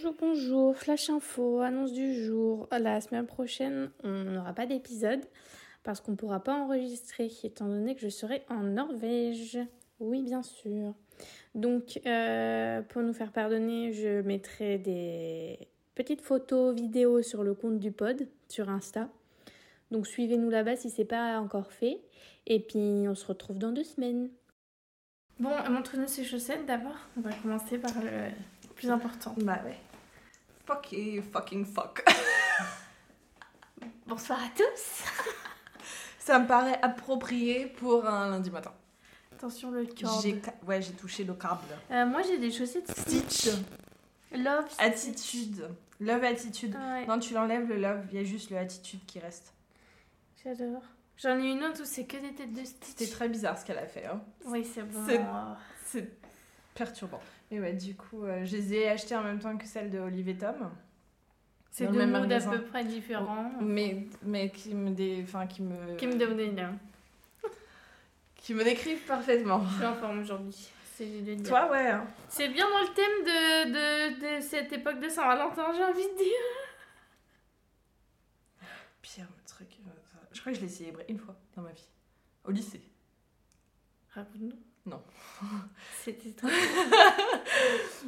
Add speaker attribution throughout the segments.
Speaker 1: Bonjour, bonjour, flash info, annonce du jour. La semaine prochaine, on n'aura pas d'épisode parce qu'on ne pourra pas enregistrer étant donné que je serai en Norvège. Oui, bien sûr. Donc, euh, pour nous faire pardonner, je mettrai des petites photos, vidéos sur le compte du pod, sur Insta. Donc, suivez-nous là-bas si c'est pas encore fait. Et puis, on se retrouve dans deux semaines. Bon, montre-nous ces chaussettes d'abord. On va commencer par le plus important.
Speaker 2: Bah ouais. Fuck fucking fuck.
Speaker 1: Bonsoir à tous.
Speaker 2: Ça me paraît approprié pour un lundi matin.
Speaker 1: Attention le
Speaker 2: ca- Ouais, j'ai touché le câble.
Speaker 1: Euh, moi j'ai des chaussettes
Speaker 2: Stitch.
Speaker 1: Love. Stitch.
Speaker 2: Attitude. Love attitude.
Speaker 1: Ouais,
Speaker 2: Non, tu l'enlèves le love, il y a juste le attitude qui reste.
Speaker 1: j'adore. J'en ai une autre où c'est que des têtes de Stitch.
Speaker 2: C'était très bizarre ce qu'elle a fait. Hein.
Speaker 1: Oui, c'est bon.
Speaker 2: C'est perturbant. Mais ouais, du coup, euh, je les ai achetées en même temps que celles de Olivier Tom.
Speaker 1: C'est deux
Speaker 2: le même
Speaker 1: modes à
Speaker 2: magasin.
Speaker 1: peu près différents.
Speaker 2: Mais, mais qui me dé... enfin, qui me
Speaker 1: Qui me une.
Speaker 2: qui me décrivent parfaitement.
Speaker 1: Je suis en forme aujourd'hui.
Speaker 2: Toi, ouais. hein.
Speaker 1: C'est bien dans le thème de, de, de cette époque de Saint-Valentin, j'ai envie de dire.
Speaker 2: Pire truc. euh, Je crois que je l'ai célébré une fois dans ma vie. Au lycée.
Speaker 1: Raconte-nous.
Speaker 2: Non.
Speaker 1: C'était trop.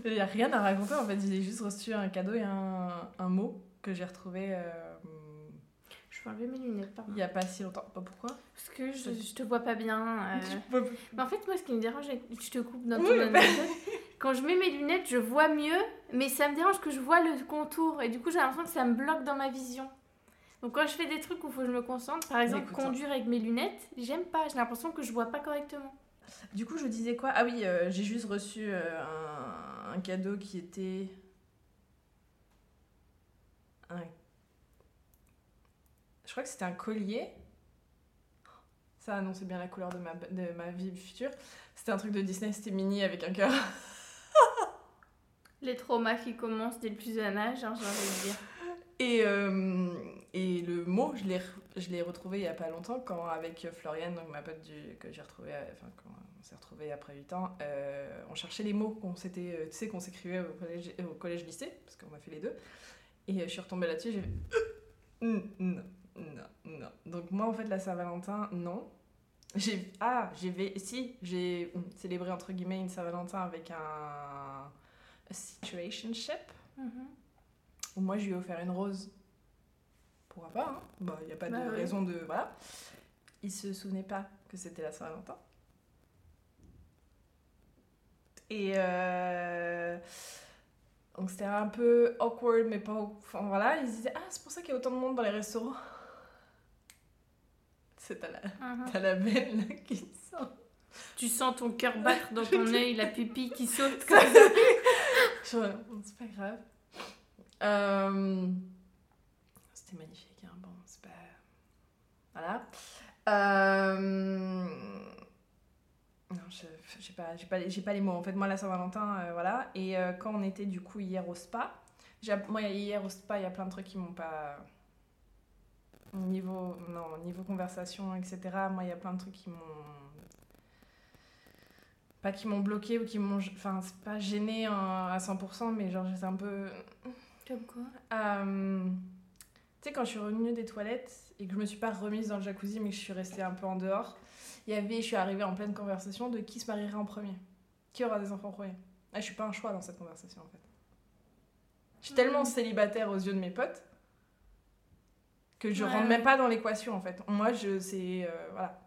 Speaker 2: Il n'y a rien à raconter en fait. J'ai juste reçu un cadeau et un, un mot que j'ai retrouvé euh,
Speaker 1: Je peux enlever mes lunettes, pardon.
Speaker 2: il n'y a pas si longtemps. Pas pourquoi
Speaker 1: Parce que je, je te vois pas bien. euh. Mais en fait, moi, ce qui me dérange, je te coupe dans
Speaker 2: Oui,
Speaker 1: ton quand je mets mes lunettes, je vois mieux, mais ça me dérange que je vois le contour, et du coup, j'ai l'impression que ça me bloque dans ma vision. Donc, quand je fais des trucs où il faut que je me concentre, par exemple,
Speaker 2: Écoute,
Speaker 1: conduire avec mes lunettes, j'aime pas, j'ai l'impression que je vois pas correctement.
Speaker 2: Du coup, je disais quoi? Ah oui, euh, j'ai juste reçu euh, un, un cadeau qui était. Un... Je crois que c'était un collier. Ça annonçait bien la couleur de ma, de ma vie future. C'était un truc de Disney, c'était mini avec un cœur.
Speaker 1: Les traumas qui commencent dès le plus jeune âge, hein, j'ai envie de dire.
Speaker 2: Et, euh, et le mot, je l'ai, re- je l'ai retrouvé il y a pas longtemps quand avec Floriane, donc ma pote du, que j'ai retrouvée, euh, enfin quand on s'est retrouvés après 8 ans, euh, on cherchait les mots qu'on s'était, euh, tu sais, qu'on s'écrivait au collège, au collège lycée, parce qu'on a fait les deux. Et je suis retombée là-dessus, j'ai fait non, non, non. Donc moi en fait la Saint-Valentin, non. J'ai ah j'ai si j'ai hum, célébré entre guillemets une Saint-Valentin avec un, situationship
Speaker 1: Mhm.
Speaker 2: où moi je lui ai offert une rose. Pourquoi pas, hein Bah, il n'y a pas
Speaker 1: Bah
Speaker 2: de raison de. Voilà. Il se souvenait pas que c'était la Saint-Valentin. Et. euh, Donc c'était un peu awkward, mais pas. Enfin voilà, ils se disaient Ah, c'est pour ça qu'il y a autant de monde dans les restaurants. C'est t'as la, t'as la belle là, qui sort.
Speaker 1: Tu sens ton cœur battre dans ton œil, la pupille qui saute.
Speaker 2: C'est pas grave. Euh, C'était magnifique, hein. Bon, c'est pas. Voilà. Euh, Non, je j'ai pas, pas, les- j'ai pas les mots. En fait, moi, la Saint-Valentin, euh, voilà. Et euh, quand on était du coup hier au spa, moi, hier au spa, il y a plein de trucs qui m'ont pas. Niveau, non, niveau conversation, etc. Moi, il y a plein de trucs qui m'ont pas qui m'ont bloqué ou qui m'ont enfin c'est pas gêné hein, à 100% mais genre j'étais un peu
Speaker 1: Comme quoi?
Speaker 2: Euh, tu sais quand je suis revenue des toilettes et que je me suis pas remise dans le jacuzzi mais que je suis restée un peu en dehors il y avait je suis arrivée en pleine conversation de qui se marierait en premier. Qui aura des enfants en premier ah, je suis pas un choix dans cette conversation en fait. Je suis tellement
Speaker 1: Mhm.
Speaker 2: célibataire aux yeux de mes potes que je
Speaker 1: Ouais,
Speaker 2: rentre même pas dans l'équation en fait. Moi je c'est euh, voilà.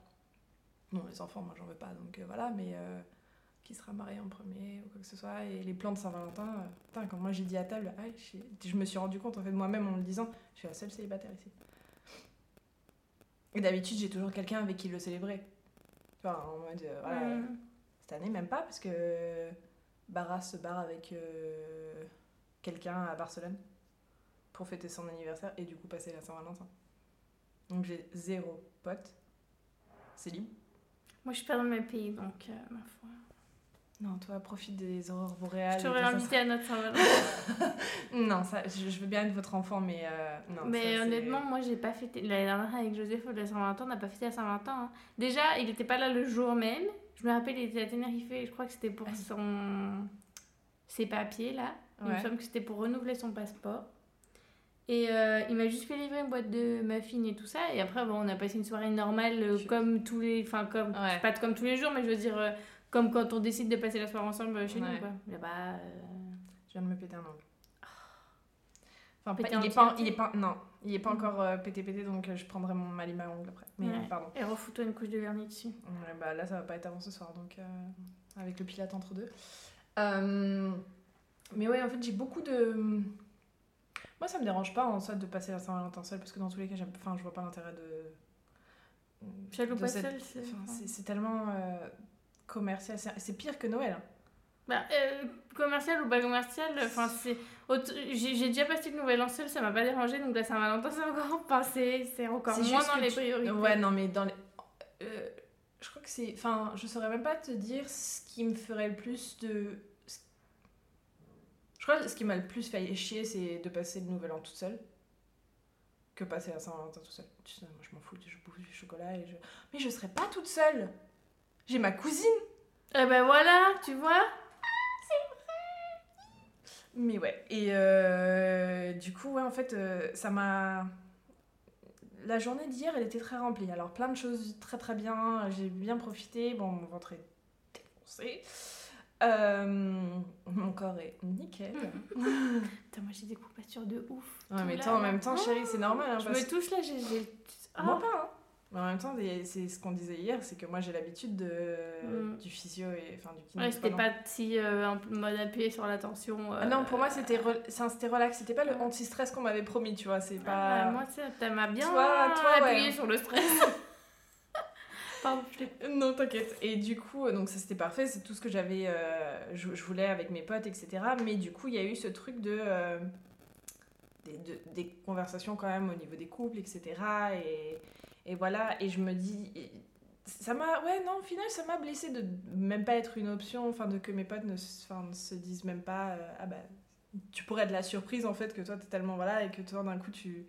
Speaker 2: Non les enfants moi j'en veux pas donc euh, voilà mais euh, qui sera marié en premier ou quoi que ce soit et les plans de Saint-Valentin euh, putain, quand moi j'ai dit à table ah, je, me suis rendu compte en fait moi-même en le disant je suis la seule célibataire ici. Et d'habitude j'ai toujours quelqu'un avec qui le célébrer. Tu vois en mode euh, voilà cette année même pas parce que Barras se barre avec euh, quelqu'un à Barcelone pour fêter son anniversaire et du coup passer la Saint-Valentin. Donc j'ai zéro pote. C'est libre
Speaker 1: Moi, je suis pas dans mes pays, donc euh, ma foi.
Speaker 2: Non toi profite des aurores boréales
Speaker 1: Je t'aurais invité à notre Saint-Valentin.
Speaker 2: Non, ça, je, je veux bien être votre enfant, mais euh, non.
Speaker 1: Mais
Speaker 2: ça,
Speaker 1: honnêtement, moi, j'ai pas fêté. L'année dernière, avec Joseph, la Saint-Valentin, on n'a pas fêté la Saint-Valentin. hein. Déjà, il était pas là le jour même. Je me rappelle, il était à Tenerife et je crois que c'était pour
Speaker 2: Ah.
Speaker 1: son. ses papiers là. Il me
Speaker 2: Ouais.
Speaker 1: semble que c'était pour renouveler son passeport. Et euh, il m'a juste fait livrer une boîte de muffins et tout ça. Et après, bon, on a passé une soirée normale euh,
Speaker 2: Je-
Speaker 1: comme tous les. Enfin, comme.
Speaker 2: Ouais.
Speaker 1: Pas comme tous les jours, mais je veux dire, euh, comme quand on décide de passer la soirée ensemble euh, chez
Speaker 2: Ouais.
Speaker 1: nous, quoi. Là-bas. euh,
Speaker 2: Je viens de me péter un ongle. Enfin,
Speaker 1: Pété
Speaker 2: pas- il est pas, il est pas, non, il est pas
Speaker 1: Mm.
Speaker 2: encore euh, pété pété, donc euh, je prendrai mon ma lime à ongles après. Mais
Speaker 1: Ouais.
Speaker 2: pardon.
Speaker 1: Et refous-toi une couche de vernis dessus.
Speaker 2: Ouais, bah là, ça va pas être avant ce soir, donc euh, avec le pilate entre deux. Mais ouais, en fait, j'ai beaucoup de. Moi, ça me dérange pas en soit de passer la Saint-Valentin seule, parce que dans tous les cas. Enfin, je vois pas l'intérêt de. De
Speaker 1: pas
Speaker 2: cette-
Speaker 1: seul, c'est-
Speaker 2: enfin, c'est, tellement commercial. C'est, pire que Noël. hein.
Speaker 1: Bah, euh, commercial ou pas commercial, enfin, c'est. J'ai déjà passé le nouvel an seul, ça m'a pas dérangé, donc la Saint-Valentin, c'est encore. Enfin, c'est encore moins dans les
Speaker 2: tu-
Speaker 1: priorités.
Speaker 2: Ouais, non, mais dans les. euh, je crois que c'est. Enfin, je saurais même pas te dire ce qui me ferait le plus de. Je crois que ce qui m'a le plus fait chier, c'est de passer le nouvel an toute seule. Que passer la Saint-Valentin toute seule. Tu sais, moi, je m'en fous, je bouffe du chocolat et je. Mais je serais pas toute seule J'ai ma cousine
Speaker 1: Eh ben voilà, tu vois
Speaker 2: Mais ouais, et euh, du coup, ouais, en fait, euh, ça m'a. La journée d'hier, elle était très remplie. Alors, plein de choses très très bien. J'ai bien profité. Bon, mon ventre est défoncé. Euh, mon corps est nickel.
Speaker 1: Putain, moi j'ai des courbatures de ouf.
Speaker 2: Ouais, mais en même temps, chérie, c'est normal. hein,
Speaker 1: Je
Speaker 2: parce
Speaker 1: me touche là, j'ai.
Speaker 2: que- Moi
Speaker 1: Ah.
Speaker 2: pas, hein. Mais en même temps, c'est ce qu'on disait hier, c'est que moi j'ai l'habitude de...
Speaker 1: Mm.
Speaker 2: du physio et enfin du kiné.
Speaker 1: Ouais, c'était pas si euh, en mode appuyé sur la tension.
Speaker 2: Ah non, pour moi
Speaker 1: euh,
Speaker 2: c'était re- c'était relax, c'était pas le anti-stress qu'on m'avait promis, tu vois, c'est
Speaker 1: Ah,
Speaker 2: pas...
Speaker 1: moi, ça, m'a bien
Speaker 2: Toi- toi,
Speaker 1: appuyé
Speaker 2: ouais.
Speaker 1: sur le stress. Pardon, je
Speaker 2: Non, t'inquiète. Et du coup, euh, donc ça c'était parfait, c'est tout ce que j'avais, euh, je, je voulais avec mes potes, etc. Mais du coup, il y a eu ce truc de, euh, des, de- des conversations quand même au niveau des couples, etc. Et, et voilà, et je me dis, ça m'a, ouais, non, au final, ça m'a blessé de même pas être une option, enfin, de que mes potes ne, se- enfin, ne se disent même pas, euh, ah bah, tu pourrais être la surprise en fait, que toi t'es tellement, voilà, et que toi d'un coup tu.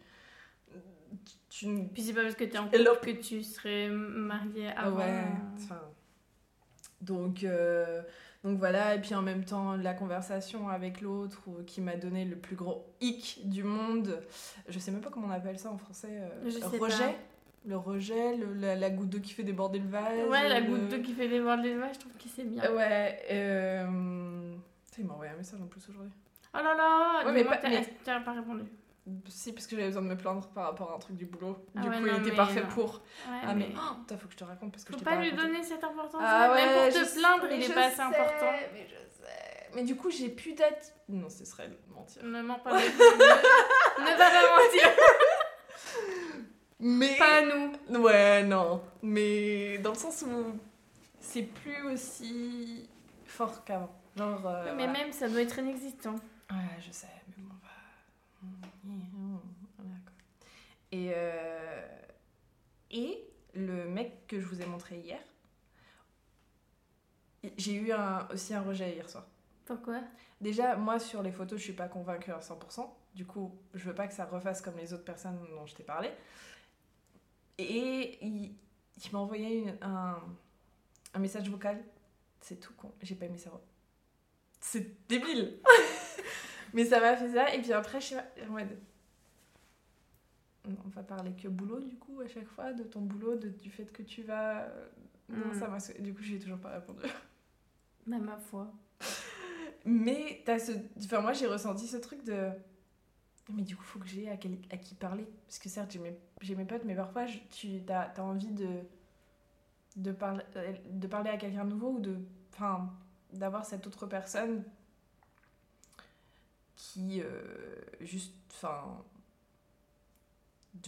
Speaker 2: tu,
Speaker 1: Puis c'est pas parce que t'es en couple que tu serais mariée
Speaker 2: Ah
Speaker 1: avant.
Speaker 2: ouais, enfin. Donc, euh, donc voilà, et puis en même temps, la conversation avec l'autre qui m'a donné le plus gros hic du monde. Je sais même pas comment on appelle ça en français. euh,
Speaker 1: Je sais
Speaker 2: rejet
Speaker 1: pas.
Speaker 2: Le rejet, le- la, la goutte d'eau qui fait déborder le vase.
Speaker 1: Ouais, la
Speaker 2: le-
Speaker 1: goutte d'eau qui fait déborder l'élevage, je trouve que c'est bien.
Speaker 2: Ouais, euh... tu sais, il m'a envoyé un message en plus aujourd'hui.
Speaker 1: Oh là là,
Speaker 2: Ouais, mais pas- mais-
Speaker 1: pas répondu?
Speaker 2: Si, parce que j'avais besoin de me plaindre par rapport à un truc du boulot.
Speaker 1: Ah
Speaker 2: du
Speaker 1: ouais,
Speaker 2: coup,
Speaker 1: non,
Speaker 2: il était
Speaker 1: mais
Speaker 2: parfait
Speaker 1: non.
Speaker 2: pour.
Speaker 1: Ouais,
Speaker 2: Ah, mais. Oh, putain, faut que je te raconte parce que
Speaker 1: Faut
Speaker 2: je t'ai
Speaker 1: pas lui
Speaker 2: raconté.
Speaker 1: donner cette importance.
Speaker 2: Ah ouais,
Speaker 1: Même pour te
Speaker 2: sais,
Speaker 1: plaindre,
Speaker 2: mais
Speaker 1: il est pas assez important.
Speaker 2: Mais je sais. Mais du coup, j'ai plus d'être. Non, ce serait mentir.
Speaker 1: Ne mens pas. ne, ne va pas mentir.
Speaker 2: Mais.
Speaker 1: Pas à nous.
Speaker 2: Ouais, non. Mais dans le sens où c'est plus aussi fort qu'avant. Genre. euh,
Speaker 1: mais
Speaker 2: voilà.
Speaker 1: même, ça doit être inexistant.
Speaker 2: Ouais, je sais, mais bon, bah. Voilà, quoi. Et, euh, et le mec que je vous ai montré hier, j'ai eu un, aussi un rejet hier soir.
Speaker 1: Pourquoi?
Speaker 2: Déjà, moi, sur les photos, je suis pas convaincue à 100%. Du coup, je veux pas que ça refasse comme les autres personnes dont je t'ai parlé. Et il, il m'a envoyé une- un, un message vocal. C'est tout con. J'ai pas aimé ça. C'est débile. Mais ça m'a fait ça. Et puis après, je suis en mode... On va parler que boulot, du coup, à chaque fois, de ton boulot, de- du fait que tu vas... Non,
Speaker 1: Mm.
Speaker 2: ça m'a... Du coup, j'ai toujours pas répondu.
Speaker 1: Bah, ma foi.
Speaker 2: Mais t'as ce... enfin, moi j'ai ressenti ce truc de. Mais du coup, faut que j'ai à, qui parler. Parce que certes, j'ai mes, mes potes, mais parfois tu as, envie de, de, parler, de parler à quelqu'un nouveau ou de. D'avoir cette autre personne qui euh, juste.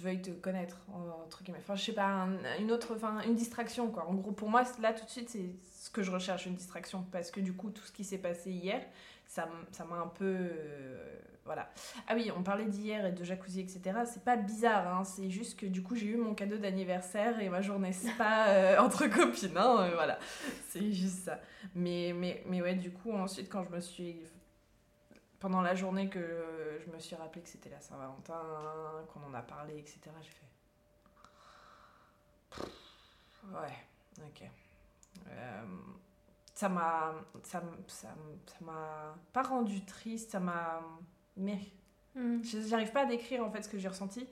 Speaker 2: Veuille te connaître, entre guillemets. Enfin, je sais pas, un- une autre. Enfin, une distraction, quoi. En gros, pour moi, là, tout de suite, c'est ce que je recherche, une distraction. Parce que du coup, tout ce qui s'est passé hier, ça m'a un peu. euh, voilà. Ah oui, on parlait d'hier et de jacuzzi, etc. C'est pas bizarre, hein, c'est juste que du coup, j'ai eu mon cadeau d'anniversaire et ma journée spa euh, entre copines, hein, euh, voilà. C'est juste ça. Mais, mais, mais ouais, du coup, ensuite, quand je me suis. Pendant la journée que euh, je me suis rappelé que c'était la Saint-Valentin, qu'on en a parlé, etc., j'ai fait. Ouais, ok. Euh, ça m'a ça m- ça ça m'a pas rendu triste ça m'a mais
Speaker 1: Mm.
Speaker 2: je- j'arrive pas à décrire en fait ce que j'ai ressenti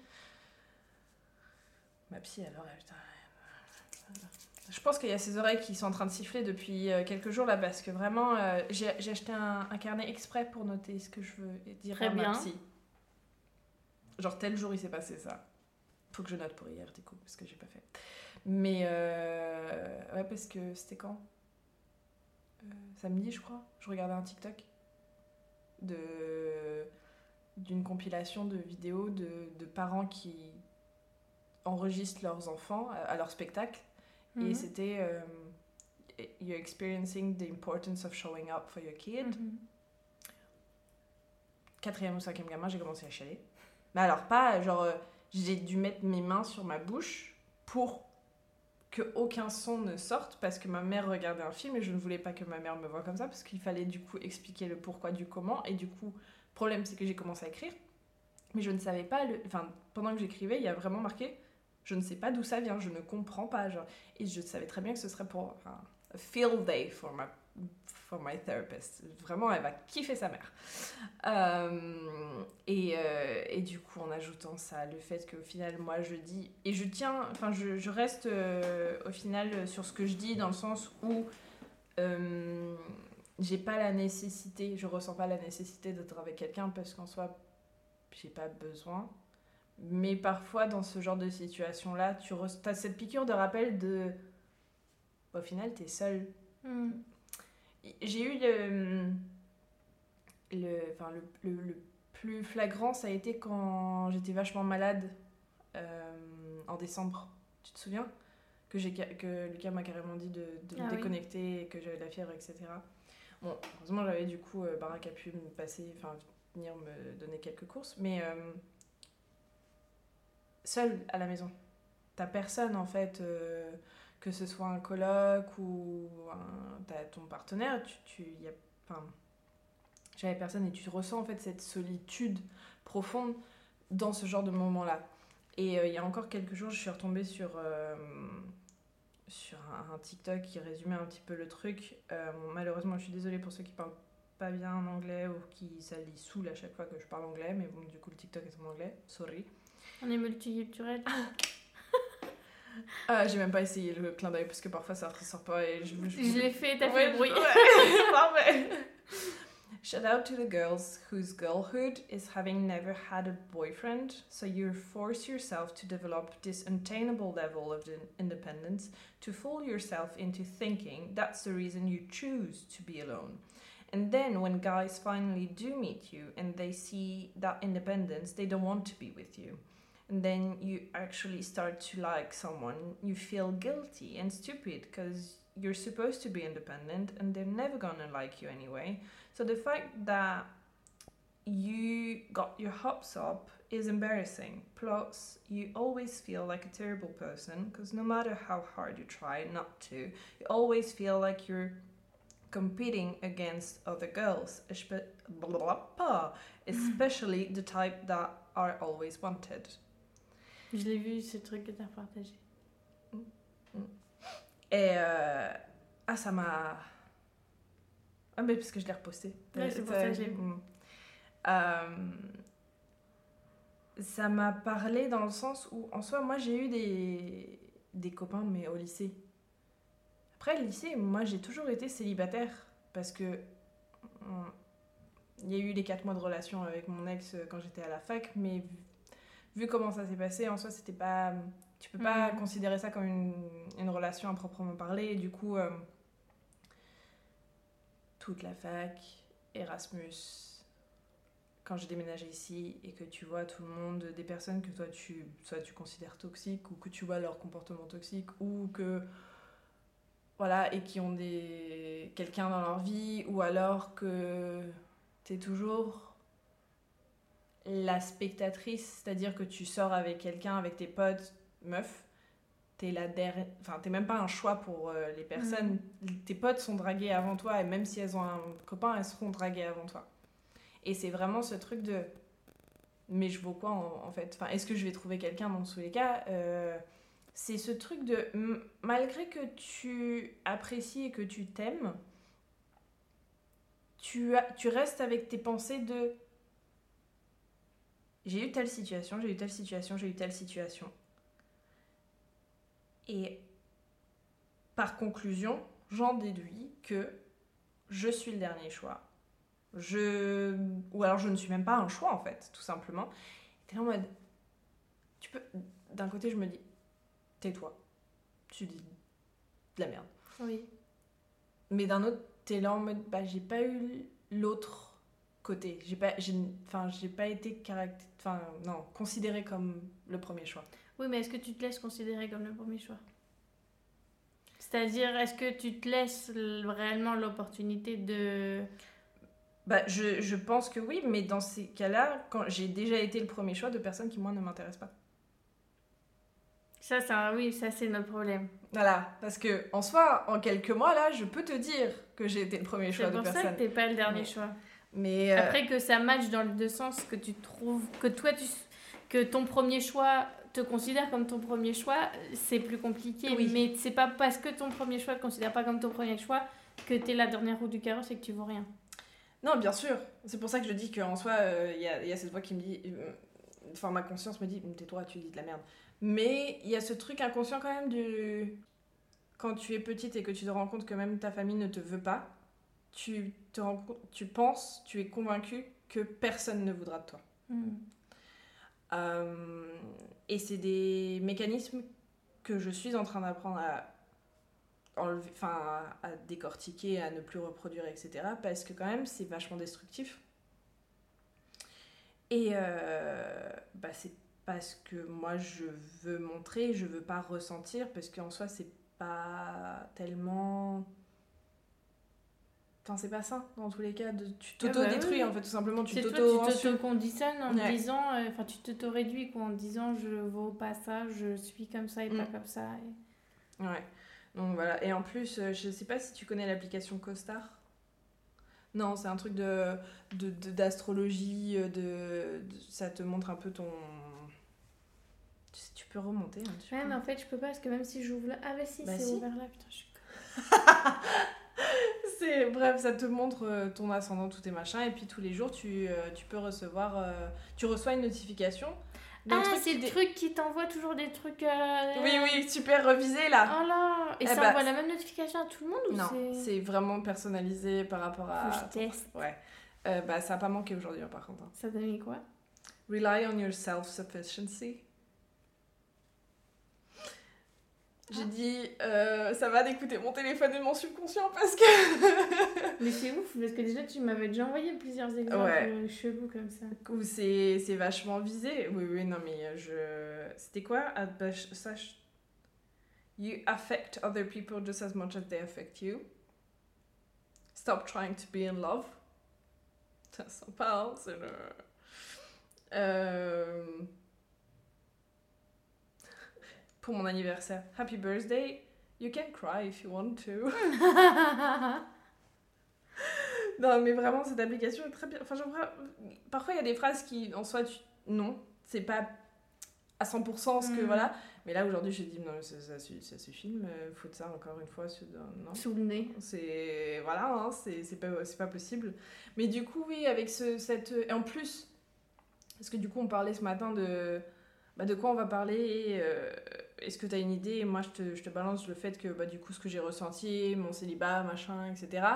Speaker 2: ma psy alors putain, je pense qu'il y a ses oreilles qui sont en train de siffler depuis euh, quelques jours là parce que vraiment euh, j'ai j'ai acheté un, un carnet exprès pour noter ce que je veux dire
Speaker 1: Très
Speaker 2: à ma
Speaker 1: bien.
Speaker 2: psy genre tel jour il s'est passé ça. Faut que je note pour hier du coup parce que j'ai pas fait. Mais euh, ouais parce que c'était quand? Euh, samedi je crois. Je regardais un TikTok de d'une compilation de vidéos de, de parents qui enregistrent leurs enfants à, à leur spectacle et
Speaker 1: Mhm.
Speaker 2: c'était euh, You're experiencing the importance of showing up for your kid.
Speaker 1: Mhm.
Speaker 2: Quatrième ou cinquième gamin, j'ai commencé à chialer. Mais alors, pas genre, euh, j'ai dû mettre mes mains sur ma bouche pour que aucun son ne sorte parce que ma mère regardait un film et je ne voulais pas que ma mère me voie comme ça parce qu'il fallait du coup expliquer le pourquoi du comment et du coup, le problème c'est que j'ai commencé à écrire mais je ne savais pas, le... enfin, pendant que j'écrivais, il y a vraiment marqué je ne sais pas d'où ça vient, je ne comprends pas. Et je savais très bien que ce serait pour un a field day for my, for my therapist. Vraiment, elle va kiffer sa mère. Euh, et, euh, et du coup, en ajoutant ça, le fait qu'au final, moi, je dis, et je tiens, enfin, je, je reste euh, au final sur ce que je dis, dans le sens où j'ai pas la nécessité, je ressens pas la nécessité d'être avec quelqu'un parce qu'en soi, j'ai pas besoin. Mais parfois, dans ce genre de situation-là, tu as cette piqûre de rappel de. Au final, t'es seul.
Speaker 1: Mm.
Speaker 2: J'ai eu le. Le, enfin, le, le, le plus flagrant, ça a été quand j'étais vachement malade euh, en décembre. Tu te souviens? Que, que Lucas m'a carrément dit de, de
Speaker 1: Ah
Speaker 2: me
Speaker 1: oui.
Speaker 2: déconnecter, et que j'avais de la fièvre, etc. Bon, heureusement, j'avais du coup, euh, Barack a pu me passer, enfin, venir me donner quelques courses, mais euh, seule à la maison. T'as personne en fait, euh, que ce soit un coloc ou t'as ton partenaire, tu, tu y a, enfin, j'avais personne et tu ressens en fait cette solitude profonde dans ce genre de moment-là. Et euh, il y a encore quelques jours, je suis retombée sur, euh, sur un, TikTok qui résumait un petit peu le truc. Malheureusement, je suis désolée pour ceux qui parlent pas bien en anglais ou qui ça les saoule à chaque fois que je parle anglais, mais bon, du coup, le TikTok est en anglais, sorry.
Speaker 1: On est multiculturel.
Speaker 2: Ah, j'ai même pas essayé le clin d'œil parce que parfois ça ressort pas et je, je-
Speaker 1: Je l'ai fait, t'as fait le bruit.
Speaker 2: ouais, parfait. Shout out to the girls whose girlhood is having never had a boyfriend, so you force yourself to develop this untainable level of independence to fool yourself into thinking that's the reason you choose to be alone. And then when guys finally do meet you and they see that independence, they don't want to be with you. And then you actually start to like someone, you feel guilty and stupid because you're supposed to be independent and they're never gonna like you anyway. So the fact that you got your hopes up is embarrassing. Plus, you always feel like a terrible person because no matter how hard you try not to, you always feel like you're competing against other girls, blah, mm. especially the type that are always wanted.
Speaker 1: Je l'ai vu, ce truc que t'as partagé.
Speaker 2: Et euh, ah, ça m'a. Ah, mais parce que je l'ai reposté.
Speaker 1: Ouais, c'est pour ça que j'ai vu.
Speaker 2: Mm. Euh, ça m'a parlé dans le sens où, en soi, moi j'ai eu des, des copains, mais au lycée. Après, le lycée, moi j'ai toujours été célibataire parce que. mm, Il y a eu les 4 mois de relation avec mon ex euh, quand j'étais à la fac, mais vu, comment ça s'est passé, en soi, c'était pas. Tu peux pas
Speaker 1: Mhm.
Speaker 2: considérer ça comme une, une relation à proprement parler. Et du coup, euh, toute la fac, Erasmus, quand j'ai déménagé ici et que tu vois tout le monde, des personnes que toi tu, soit tu considères toxiques ou que tu vois leur comportement toxique ou que. Voilà, et qui ont des quelqu'un dans leur vie ou alors que t'es toujours la spectatrice, c'est-à-dire que tu sors avec quelqu'un, avec tes potes, meuf, t'es la dernière, enfin t'es même pas un choix pour euh, les personnes. Tes potes sont dragués avant toi et même si elles ont un copain, elles seront draguées avant toi. Et c'est vraiment ce truc de, mais je vaux quoi en, en fait? Enfin, est-ce que je vais trouver quelqu'un dans tous les cas? Euh, C'est ce truc de, malgré que tu apprécies et que tu t'aimes, tu, as, tu restes avec tes pensées de j'ai eu telle situation, j'ai eu telle situation, j'ai eu telle situation. Et par conclusion, j'en déduis que je suis le dernier choix. Je... Ou alors je ne suis même pas un choix en fait, tout simplement. T'es en mode... Tu peux... D'un côté, je me dis, tais-toi. Tu dis de la merde.
Speaker 1: Oui.
Speaker 2: Mais d'un autre, t'es là en mode, bah j'ai pas eu l'autre côté. J'ai pas, j'ai, enfin, j'ai pas été caracté... enfin, non, considéré comme le premier choix.
Speaker 1: Oui, mais est-ce que tu te laisses considérer comme le premier choix? C'est-à-dire, est-ce que tu te laisses réellement l'opportunité de...
Speaker 2: Bah, je, je pense que oui, mais dans ces cas-là, quand j'ai déjà été le premier choix de personnes qui, moi, ne m'intéressent pas.
Speaker 1: Ça, c'est un- oui, ça c'est notre problème.
Speaker 2: Voilà, parce que en soi, en quelques mois, là, je peux te dire que j'ai été le premier choix
Speaker 1: C'est
Speaker 2: de
Speaker 1: pour ça
Speaker 2: personne.
Speaker 1: que t'es pas le dernier
Speaker 2: Mais-
Speaker 1: choix.
Speaker 2: Mais euh,
Speaker 1: Après que ça matche dans les deux sens, que tu trouves que toi tu que ton premier choix te considère comme ton premier choix, c'est plus compliqué.
Speaker 2: Oui.
Speaker 1: Mais c'est pas parce que ton premier choix te considère pas comme ton premier choix que t'es la dernière roue du carrosse et que tu vaux rien.
Speaker 2: non, bien sûr. C'est pour ça que je dis qu'en soi, euh, il y, a, il y a cette voix qui me dit. euh, Enfin, ma conscience me dit, tais-toi, tu dis de la merde. Mais il y a ce truc inconscient quand même du. Quand tu es petite et que tu te rends compte que même ta famille ne te veut pas, tu te rends tu penses, tu es convaincu que personne ne voudra de toi. Euh, et c'est des mécanismes que je suis en train d'apprendre à enlever, enfin à, à décortiquer, à ne plus reproduire, etc. Parce que quand même c'est vachement destructif. Et euh, bah, c'est parce que moi je veux montrer, je veux pas ressentir, parce qu'en soi c'est pas tellement. Enfin, c'est pas ça dans tous les cas. De, tu
Speaker 1: Ah bah
Speaker 2: t'auto-détruis
Speaker 1: oui.
Speaker 2: en fait, tout simplement. Tu
Speaker 1: tu t'auto-conditionnes en
Speaker 2: Ouais.
Speaker 1: disant, euh, enfin tu t'auto-réduis quoi, en disant je vaux pas ça, je suis comme ça et pas
Speaker 2: Mm.
Speaker 1: comme ça. et-
Speaker 2: Ouais. Donc voilà. Et en plus, euh, je sais pas si tu connais l'application CoStar. Non, c'est un truc de de- de- d'astrologie, euh, de, de- ça te montre un peu ton. Tu, sais, tu peux remonter un petit
Speaker 1: Ouais, mais en fait je peux pas parce que même si j'ouvre là, ah bah si,
Speaker 2: Bah
Speaker 1: c'est
Speaker 2: si.
Speaker 1: ouvert là, putain je suis.
Speaker 2: C'est bref, ça te montre euh, ton ascendant, tous tes machins, et puis tous les jours tu, euh, tu peux recevoir, euh, tu reçois une notification.
Speaker 1: Ah c'est
Speaker 2: qui
Speaker 1: le truc qui t'envoie toujours des trucs. euh,
Speaker 2: Oui oui, super revisé là.
Speaker 1: Oh là Et
Speaker 2: Eh
Speaker 1: ça
Speaker 2: bah,
Speaker 1: envoie la même notification à tout le monde ou
Speaker 2: non,
Speaker 1: c'est.
Speaker 2: c'est vraiment personnalisé par rapport à.
Speaker 1: Faut que je teste.
Speaker 2: Ouais. Euh, bah ça a pas manqué aujourd'hui hein, par contre. hein.
Speaker 1: Ça donnait quoi?
Speaker 2: Rely on your self-sufficiency. J'ai dit, euh, ça va d'écouter mon téléphone et mon subconscient parce que.
Speaker 1: Mais c'est ouf parce que déjà tu m'avais déjà envoyé plusieurs exemples
Speaker 2: Ouais.
Speaker 1: chelous comme ça.
Speaker 2: Ou c'est c'est vachement visé. Oui, oui, non, mais je. C'était quoi? Ah, bah, You affect other people just as much as they affect you. Stop trying to be in love. C'est sympa, hein, c'est le. Euh, Pour mon anniversaire. Happy birthday. You can cry if you want to. Non, mais vraiment, cette application est très bien. Enfin, parfois, il y a des phrases qui, en soi, tu... non, c'est pas à 100% ce que
Speaker 1: Mm.
Speaker 2: voilà. Mais là, aujourd'hui, j'ai dit, non, ça, ça, ça suffit, de me foutre ça encore une fois. Non.
Speaker 1: Sous le nez.
Speaker 2: C'est. Voilà, hein, c'est pas, pas possible. Mais du coup, oui, avec ce, cette. Et en plus, parce que du coup, on parlait ce matin de. Bah, de quoi on va parler et, euh, Est-ce que tu as une idée Et moi, je te, je te balance le fait que, bah, du coup, ce que j'ai ressenti, mon célibat, machin, etc.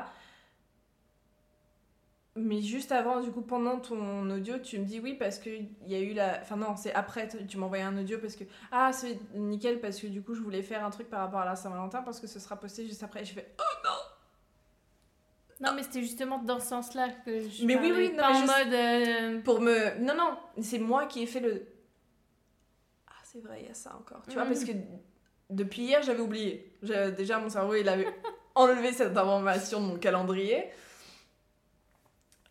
Speaker 2: Mais juste avant, du coup, pendant ton audio, tu me dis oui parce qu'il y a eu la. Enfin, non, c'est après, tu envoyé un audio parce que. Ah, c'est nickel parce que du coup, je voulais faire un truc par rapport à la Saint-Valentin parce que ce sera posté juste après. Et j'ai fait.
Speaker 1: Non mais c'était justement dans ce sens-là que je
Speaker 2: Mais oui,
Speaker 1: parlais,
Speaker 2: oui, non,
Speaker 1: pas
Speaker 2: mais
Speaker 1: en
Speaker 2: je-
Speaker 1: mode euh,
Speaker 2: Pour me. Non, non, c'est moi qui ai fait le. C'est vrai, il y a ça encore. Tu vois,
Speaker 1: Mhm.
Speaker 2: parce que depuis hier, j'avais oublié. Déjà, mon cerveau, il avait enlevé cette information de mon calendrier.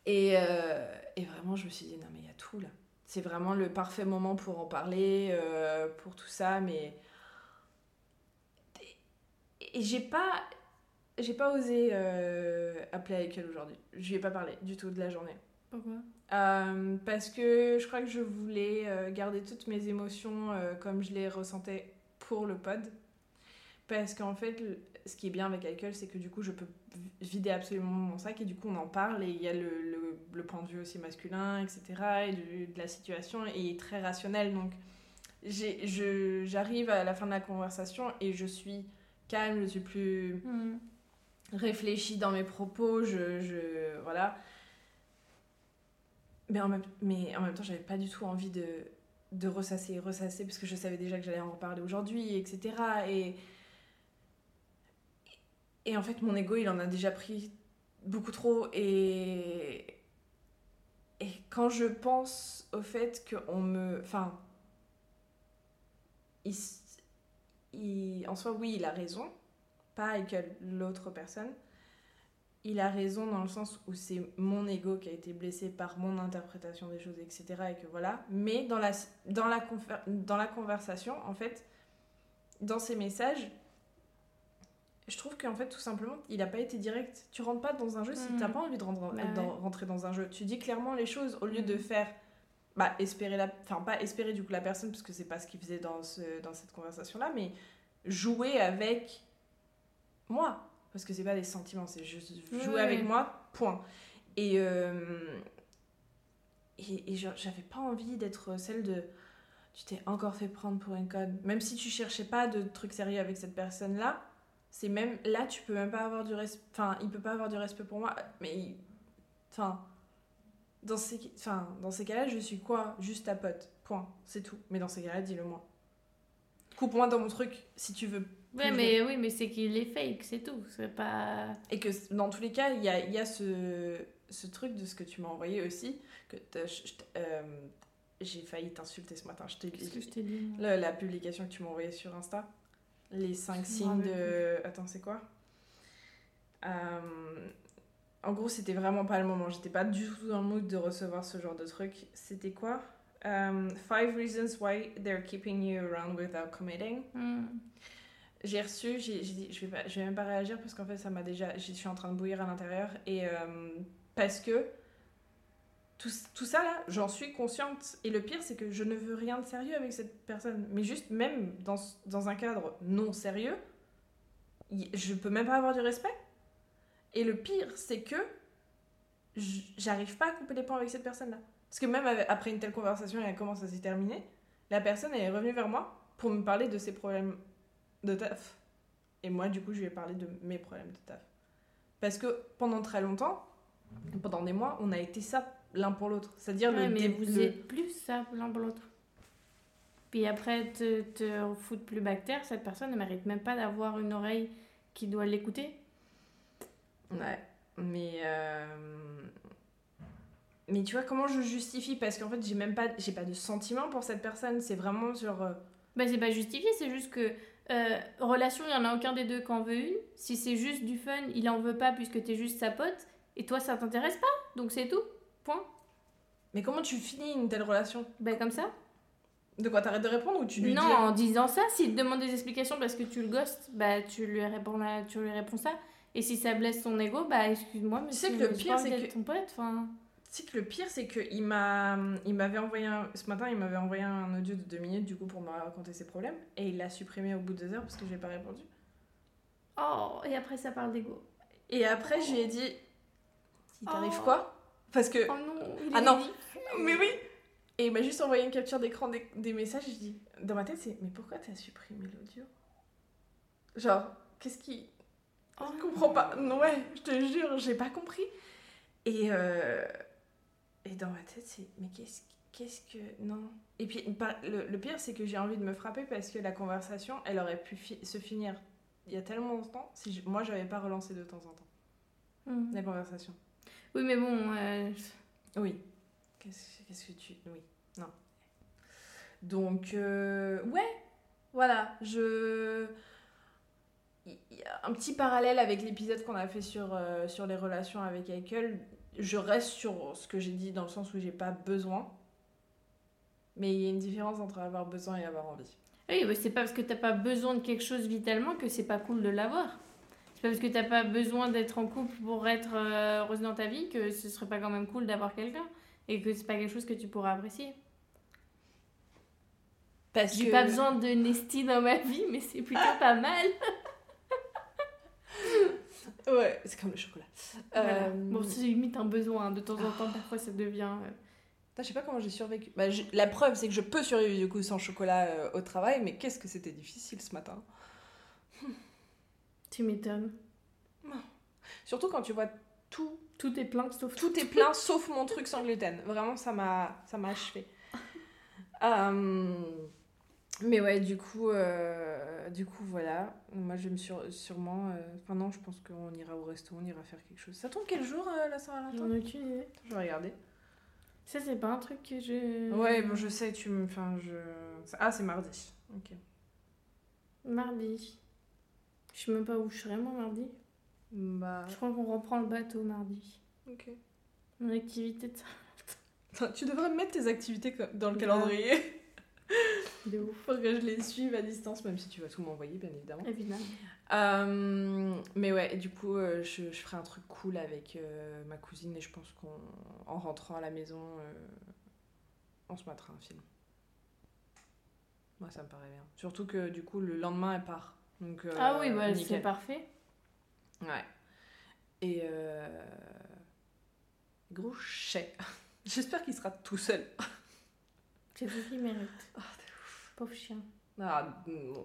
Speaker 2: Et, euh, et vraiment, je me suis dit, non, mais il y a tout là. C'est vraiment le parfait moment pour en parler, euh, pour tout ça, mais. Et j'ai pas. J'ai pas osé euh, appeler avec elle aujourd'hui. Je lui ai pas parlé du tout de la journée.
Speaker 1: Pourquoi?
Speaker 2: Euh, parce que je crois que je voulais euh, garder toutes mes émotions euh, comme je les ressentais pour le pod. Parce qu'en fait, ce qui est bien avec Michael, c'est que du coup, je peux vider absolument mon sac et du coup, on en parle et il y a le, le, le point de vue aussi masculin, etc. et de, de la situation et il est très rationnel. Donc, j'arrive à la fin de la conversation et je suis calme, je suis plus
Speaker 1: Mm.
Speaker 2: réfléchie dans mes propos, je, je voilà. Mais en même, mais en même temps, j'avais pas du tout envie de, de ressasser et ressasser parce que je savais déjà que j'allais en reparler aujourd'hui, etc. Et, et en fait, mon ego, il en a déjà pris beaucoup trop. Et, et quand je pense au fait qu'on me. Enfin. il en soi, oui, il a raison pas avec l'autre personne. Il a raison dans le sens où c'est mon ego qui a été blessé par mon interprétation des choses, etc. Et que voilà. Mais dans la, dans la, dans la conversation, en fait, dans ses messages, je trouve qu'en fait, tout simplement, il n'a pas été direct. Tu rentres pas dans un jeu si
Speaker 1: Mhm.
Speaker 2: t'as pas envie de rentrer
Speaker 1: Bah
Speaker 2: dans,
Speaker 1: ouais.
Speaker 2: rentrer dans un jeu. Tu dis clairement les choses au lieu de
Speaker 1: Mhm.
Speaker 2: faire. Bah, espérer la. Enfin, pas espérer du coup la personne, parce que c'est pas ce qu'il faisait dans, ce, dans cette conversation-là, mais jouer avec moi. Parce que c'est pas des sentiments, c'est juste jouer avec moi, point. Et, euh, et, j'avais pas envie d'être celle de. Tu t'es encore fait prendre pour une conne. Même si tu cherchais pas de trucs sérieux avec cette personne-là, c'est même. Là, tu peux même pas avoir du respect. Enfin, il peut pas avoir du respect pour moi, mais. il- Enfin. Dans ces, enfin, dans ces cas-là, je suis quoi? Juste ta pote. Point. C'est tout. Mais dans ces cas-là, dis-le moi. Coupe-moi dans mon truc si tu veux.
Speaker 1: Ouais, mais oui, mais c'est qu'il est fake, c'est tout. C'est pas.
Speaker 2: Et que dans tous les cas, il y a, y a ce, ce truc de ce que tu m'as envoyé aussi. que euh, J'ai failli t'insulter ce matin. Je t'ai
Speaker 1: dit
Speaker 2: la, la publication que tu m'as envoyée sur Insta. Les cinq
Speaker 1: me
Speaker 2: signes
Speaker 1: rappelle
Speaker 2: de. Attends, c'est quoi? Euh, En gros, c'était vraiment pas le moment. J'étais pas du tout dans le mood de recevoir ce genre de truc. C'était quoi? Euh, Five reasons why they're keeping you around without committing.
Speaker 1: Mm.
Speaker 2: J'ai reçu, j'ai dit, je vais, pas, je vais même pas réagir parce qu'en fait, ça m'a déjà. Je suis en train de bouillir à l'intérieur. Et euh, parce que tout, tout ça là, j'en suis consciente. Et le pire, c'est que je ne veux rien de sérieux avec cette personne. Mais juste, même dans, dans un cadre non sérieux, je peux même pas avoir du respect. Et le pire, c'est que j'arrive pas à couper les ponts avec cette personne-là. Parce que même après une telle conversation et comment ça s'est terminé, la personne est revenue vers moi pour me parler de ses problèmes de taf. Et moi, du coup, je lui ai parlé de mes problèmes de taf. Parce que pendant très longtemps, pendant des mois, on a été ça l'un pour l'autre. C'est-à-dire
Speaker 1: Ouais,
Speaker 2: le,
Speaker 1: mais vous
Speaker 2: le-
Speaker 1: êtes plus ça l'un pour l'autre. Puis après, te, te foutre plus bactère, cette personne ne mérite même pas d'avoir une oreille qui doit l'écouter.
Speaker 2: Ouais, mais. euh, Mais tu vois, comment je justifie? Parce qu'en fait, j'ai même pas, j'ai pas de sentiment pour cette personne. C'est vraiment sur. euh,
Speaker 1: Bah, c'est pas justifié, c'est juste que euh, relation, il y en a aucun des deux qui en veut une. Si c'est juste du fun, il en veut pas puisque t'es juste sa pote. Et toi, ça t'intéresse pas. Donc c'est tout. Point.
Speaker 2: Mais comment tu finis une telle relation
Speaker 1: Bah, comme ça.
Speaker 2: De quoi t'arrêtes de répondre ou tu lui
Speaker 1: non,
Speaker 2: dis
Speaker 1: en disant ça, s'il te demande des explications parce que tu le ghostes, bah, tu lui réponds, là, tu lui réponds ça. Et si ça blesse son ego, bah, excuse-moi, mais
Speaker 2: Tu sais que le pire, c'est que-
Speaker 1: ton pote, enfin.
Speaker 2: Sais que le pire, c'est qu'il m'a, il m'avait envoyé un- ce matin, il m'avait envoyé un audio de deux minutes du coup pour me raconter ses problèmes et il l'a supprimé au bout de deux heures parce que j'ai pas répondu.
Speaker 1: Oh, et après ça parle d'ego.
Speaker 2: Et après, j'ai dit, il t'arrive
Speaker 1: Oh.
Speaker 2: quoi? Parce que,
Speaker 1: Oh non, il
Speaker 2: Ah non. mais oui. Et il m'a juste envoyé une capture d'écran des, des messages. Et je dis, dans ma tête, c'est, mais pourquoi t'as supprimé l'audio? Genre, qu'est-ce qui,
Speaker 1: Oh
Speaker 2: Je comprends pas. Non, Ouais, je te jure, j'ai pas compris. Et, euh, et dans ma tête, c'est mais qu'est-ce qu'est-ce que. Non. Et puis, le, le pire, c'est que j'ai envie de me frapper parce que la conversation, elle aurait pu fi- se finir il y a tellement longtemps si je- moi, j'avais pas relancé de temps en temps
Speaker 1: Mhm.
Speaker 2: la conversation.
Speaker 1: Oui, mais bon, euh,
Speaker 2: Oui. Qu'est-ce que tu. Oui. Non. Donc, euh, ouais. Voilà. Je. Un petit parallèle avec l'épisode qu'on a fait sur, euh, sur les relations avec Eichel. Je reste sur ce que j'ai dit dans le sens où j'ai pas besoin. Mais il y a une différence entre avoir besoin et avoir envie.
Speaker 1: oui, mais c'est pas parce que t'as pas besoin de quelque chose vitalement que c'est pas cool de l'avoir. C'est pas parce que t'as pas besoin d'être en couple pour être euh, heureuse dans ta vie que ce serait pas quand même cool d'avoir quelqu'un et que c'est pas quelque chose que tu pourras apprécier.
Speaker 2: Parce
Speaker 1: J'ai
Speaker 2: que-
Speaker 1: pas besoin de Nesty dans ma vie, mais c'est plutôt pas mal.
Speaker 2: Ouais, c'est comme le chocolat.
Speaker 1: Voilà.
Speaker 2: Euh,
Speaker 1: Bon, c'est limite un besoin. De temps en temps, parfois, ça devient. euh,
Speaker 2: Putain, je sais pas comment j'ai survécu. Bah, je- La preuve, c'est que je peux survivre du coup sans chocolat euh, au travail, mais qu'est-ce que c'était difficile ce matin.
Speaker 1: Tu m'étonnes.
Speaker 2: Surtout quand tu vois tout,
Speaker 1: Tout est plein sauf
Speaker 2: tout est plein sauf mon truc sans gluten. Vraiment, ça m'a, ça m'a achevé. Euh, Mais ouais, du coup, euh, du coup, voilà. Moi, je vais me sur... sûrement. euh, Enfin, non, je pense qu'on ira au resto, on ira faire quelque chose. Ça tombe quel jour euh, la Saint-Valentin
Speaker 1: J'en ai aucune idée.
Speaker 2: Je vais regarder.
Speaker 1: Ça, c'est pas un truc que je.
Speaker 2: Ouais, bon, je sais, tu me. Enfin, je. Ah, c'est mardi. Ok.
Speaker 1: Mardi. Je sais même pas où je serai, moi, mardi.
Speaker 2: Bah.
Speaker 1: Je crois qu'on reprend le bateau mardi.
Speaker 2: Ok.
Speaker 1: Mon activité de ça.
Speaker 2: Putain, Tu devrais mettre tes activités dans le
Speaker 1: Grave.
Speaker 2: calendrier.
Speaker 1: De ouf.
Speaker 2: Faut que je les suive à distance, même si tu vas tout m'envoyer, bien évidemment.
Speaker 1: Évidemment.
Speaker 2: Euh, mais ouais, du coup, euh, je, je ferai un truc cool avec euh, ma cousine et je pense qu'en rentrant à la maison, on se mettra un film. Moi, ça me paraît bien. Surtout que du coup, le lendemain, elle part. Donc,
Speaker 1: ah oui, bah, c'est parfait.
Speaker 2: Ouais. Et gros chais. J'espère qu'il sera tout seul.
Speaker 1: C'est ce qu'il mérite.
Speaker 2: Oh,
Speaker 1: Pauvre chien.
Speaker 2: Ah,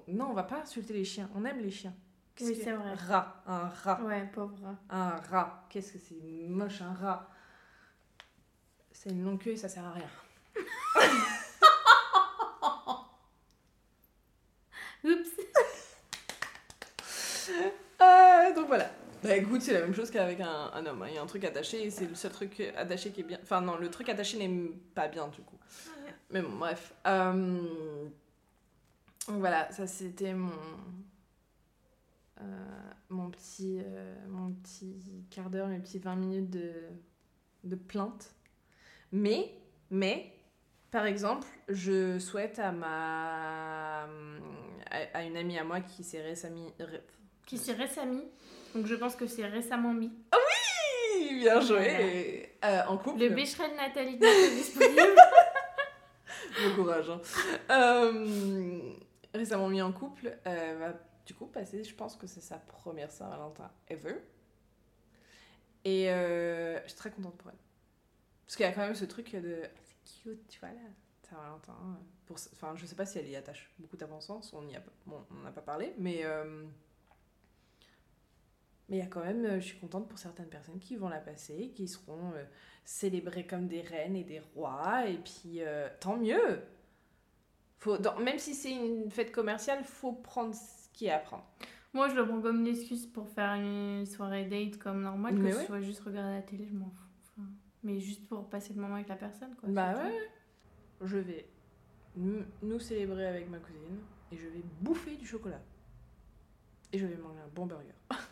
Speaker 2: non, on va pas insulter les chiens. On aime les chiens.
Speaker 1: Oui,
Speaker 2: que-
Speaker 1: c'est vrai.
Speaker 2: Rat, un rat.
Speaker 1: Ouais, pauvre rat.
Speaker 2: Un rat. Qu'est-ce que c'est moche, un rat. C'est une longue queue et ça sert à rien.
Speaker 1: Oups.
Speaker 2: Euh, donc voilà. Bah écoute, c'est la même chose qu'avec un, un homme. Il y a un truc attaché et c'est le seul truc attaché qui est bien. Enfin, non, le truc attaché n'est pas bien du coup. Mais bon, bref. Euh, donc voilà, ça c'était mon. euh, mon petit, euh, mon petit quart d'heure, mes petits 20 minutes de, de plainte. Mais, mais, par exemple, je souhaite à ma. à, à une amie à moi qui s'est récemment. ré-
Speaker 1: Qui s'est récemment. Donc je pense que c'est récemment mis.
Speaker 2: Oui, bien joué Euh, En couple.
Speaker 1: Le bécherel de Nathalie pas disponible.
Speaker 2: Bon courage. hein. Euh, récemment mis en couple, euh, va du coup passer, je pense que c'est sa première Saint-Valentin ever. Et euh, je suis très contente pour elle. Parce qu'il y a quand même ce truc de. ah, C'est cute, tu vois là. Saint-Valentin. Pour... Enfin, je sais pas si elle y attache beaucoup d'importance, on n'y a bon, on n'en a pas parlé, mais. Mais il y a quand même, euh, je suis contente pour certaines personnes qui vont la passer, qui seront euh, célébrées comme des reines et des rois, et puis euh, tant mieux. Faut, dans- même si c'est une fête commerciale, faut prendre ce qui est à prendre.
Speaker 1: Moi, je le prends comme une excuse pour faire une soirée date comme normal, que ce
Speaker 2: ouais.
Speaker 1: soit juste regarder la télé, je m'en fous. Enfin, mais juste pour passer le moment avec la personne, quoi.
Speaker 2: Bah
Speaker 1: tout.
Speaker 2: ouais. Je vais nous, nous célébrer avec ma cousine, et je vais bouffer du chocolat. Et je vais manger un bon burger.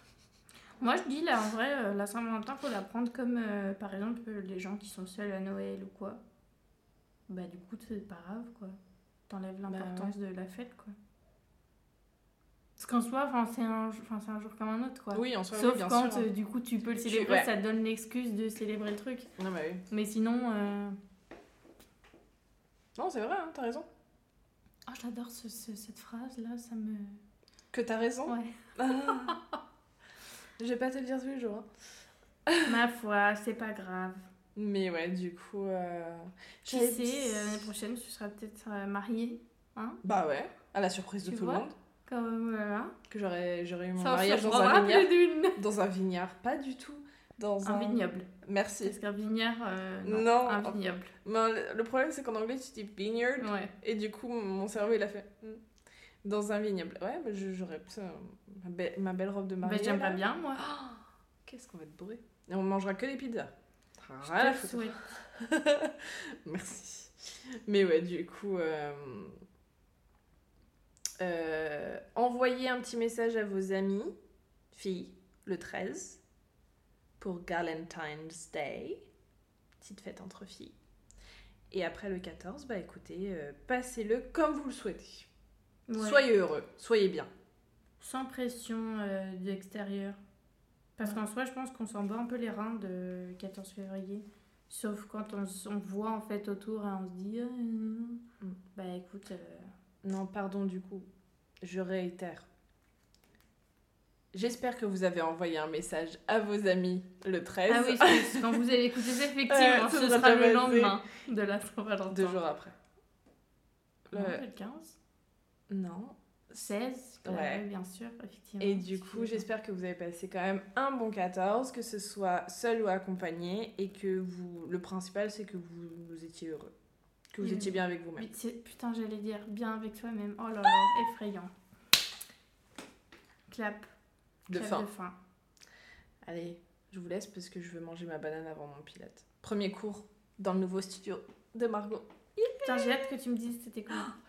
Speaker 1: Moi, je dis, là, en vrai, euh, la Saint-Valentin, faut la prendre comme, euh, par exemple, euh, les gens qui sont seuls à Noël ou quoi. Bah, du coup, c'est pas grave, quoi. T'enlèves l'importance de la fête, quoi. Parce qu'en soi, c'est un, c'est un jour comme un autre, quoi.
Speaker 2: Oui, en soi, oui,
Speaker 1: Sauf
Speaker 2: bien
Speaker 1: quand,
Speaker 2: sûr.
Speaker 1: du coup, tu peux le célébrer,
Speaker 2: ouais.
Speaker 1: ça te donne l'excuse de célébrer le truc.
Speaker 2: Non, bah oui.
Speaker 1: Mais sinon, euh...
Speaker 2: Non, c'est vrai, hein, t'as raison.
Speaker 1: oh, j'adore ce- ce- cette phrase-là, ça me...
Speaker 2: Que t'as raison.
Speaker 1: Ouais.
Speaker 2: Je vais pas te le dire tous les jours. hein.
Speaker 1: Ma foi, c'est pas grave.
Speaker 2: Mais ouais, du coup. euh,
Speaker 1: Qui sait, euh, l'année prochaine, tu seras peut-être euh, mariée. Hein
Speaker 2: Bah ouais, à la surprise de
Speaker 1: Tu
Speaker 2: tout le monde.
Speaker 1: Comme, voilà.
Speaker 2: Que j'aurais eu mon
Speaker 1: Ça
Speaker 2: mariage dans un
Speaker 1: plus d'une.
Speaker 2: Dans un vignard, pas du tout. Dans un,
Speaker 1: Un vignoble.
Speaker 2: Merci.
Speaker 1: Parce qu'un vignard, euh, non,
Speaker 2: Non.
Speaker 1: un vignoble.
Speaker 2: Mais le- le problème, c'est qu'en anglais, tu dis vineyard.
Speaker 1: Ouais.
Speaker 2: Et du coup, mon cerveau, il a fait. hmm. Dans un vignoble. Ouais, bah, je- j'aurais ma, be- ma belle robe de
Speaker 1: Bah,
Speaker 2: mariée.
Speaker 1: j'aimerais
Speaker 2: là.
Speaker 1: bien, moi.
Speaker 2: Qu'est-ce qu'on va être bourré Et on mangera que des pizzas.
Speaker 1: Je
Speaker 2: Rien à
Speaker 1: te.
Speaker 2: Merci. Mais ouais, du coup, euh, euh, envoyez un petit message à vos amis, filles, le 13, pour Valentine's Day, petite fête entre filles. Et après le 14, bah écoutez, euh, passez-le comme vous le souhaitez.
Speaker 1: Ouais.
Speaker 2: Soyez heureux, soyez bien.
Speaker 1: Sans pression euh, de l'extérieur. Parce qu'en soi, je pense qu'on s'en bat un peu les reins de 14 février. Sauf quand on, voit en fait autour et on se dit, euh, bah écoute, euh,
Speaker 2: Non, pardon, du coup, je réitère. J'espère que vous avez envoyé un message à vos amis le 13.
Speaker 1: Ah oui, c'est- quand vous allez écouter ça, effectivement, ce
Speaker 2: sera
Speaker 1: le lendemain de la Saint-Valentin.
Speaker 2: Deux jours après.
Speaker 1: Non,
Speaker 2: Ouais.
Speaker 1: le 15
Speaker 2: Non.
Speaker 1: 16,
Speaker 2: Ouais.
Speaker 1: ouais. bien sûr, effectivement.
Speaker 2: Et du coup, j'espère que vous avez passé quand même un bon 14, que ce soit seul ou accompagné, et que vous. Le principal, c'est que vous, vous étiez heureux. Que vous étiez bien avec vous-même.
Speaker 1: Putain, j'allais dire bien avec toi-même. Oh là là, effrayant. Clap.
Speaker 2: De
Speaker 1: clap
Speaker 2: fin.
Speaker 1: de fin.
Speaker 2: Allez, je vous laisse parce que je veux manger ma banane avant mon pilote. Premier cours dans le nouveau studio de Margot.
Speaker 1: Putain, j'ai hâte que tu me dises c'était
Speaker 2: hâte.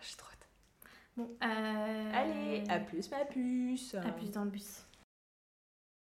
Speaker 1: Bon, euh...
Speaker 2: Allez, à plus ma puce.
Speaker 1: À plus dans le bus.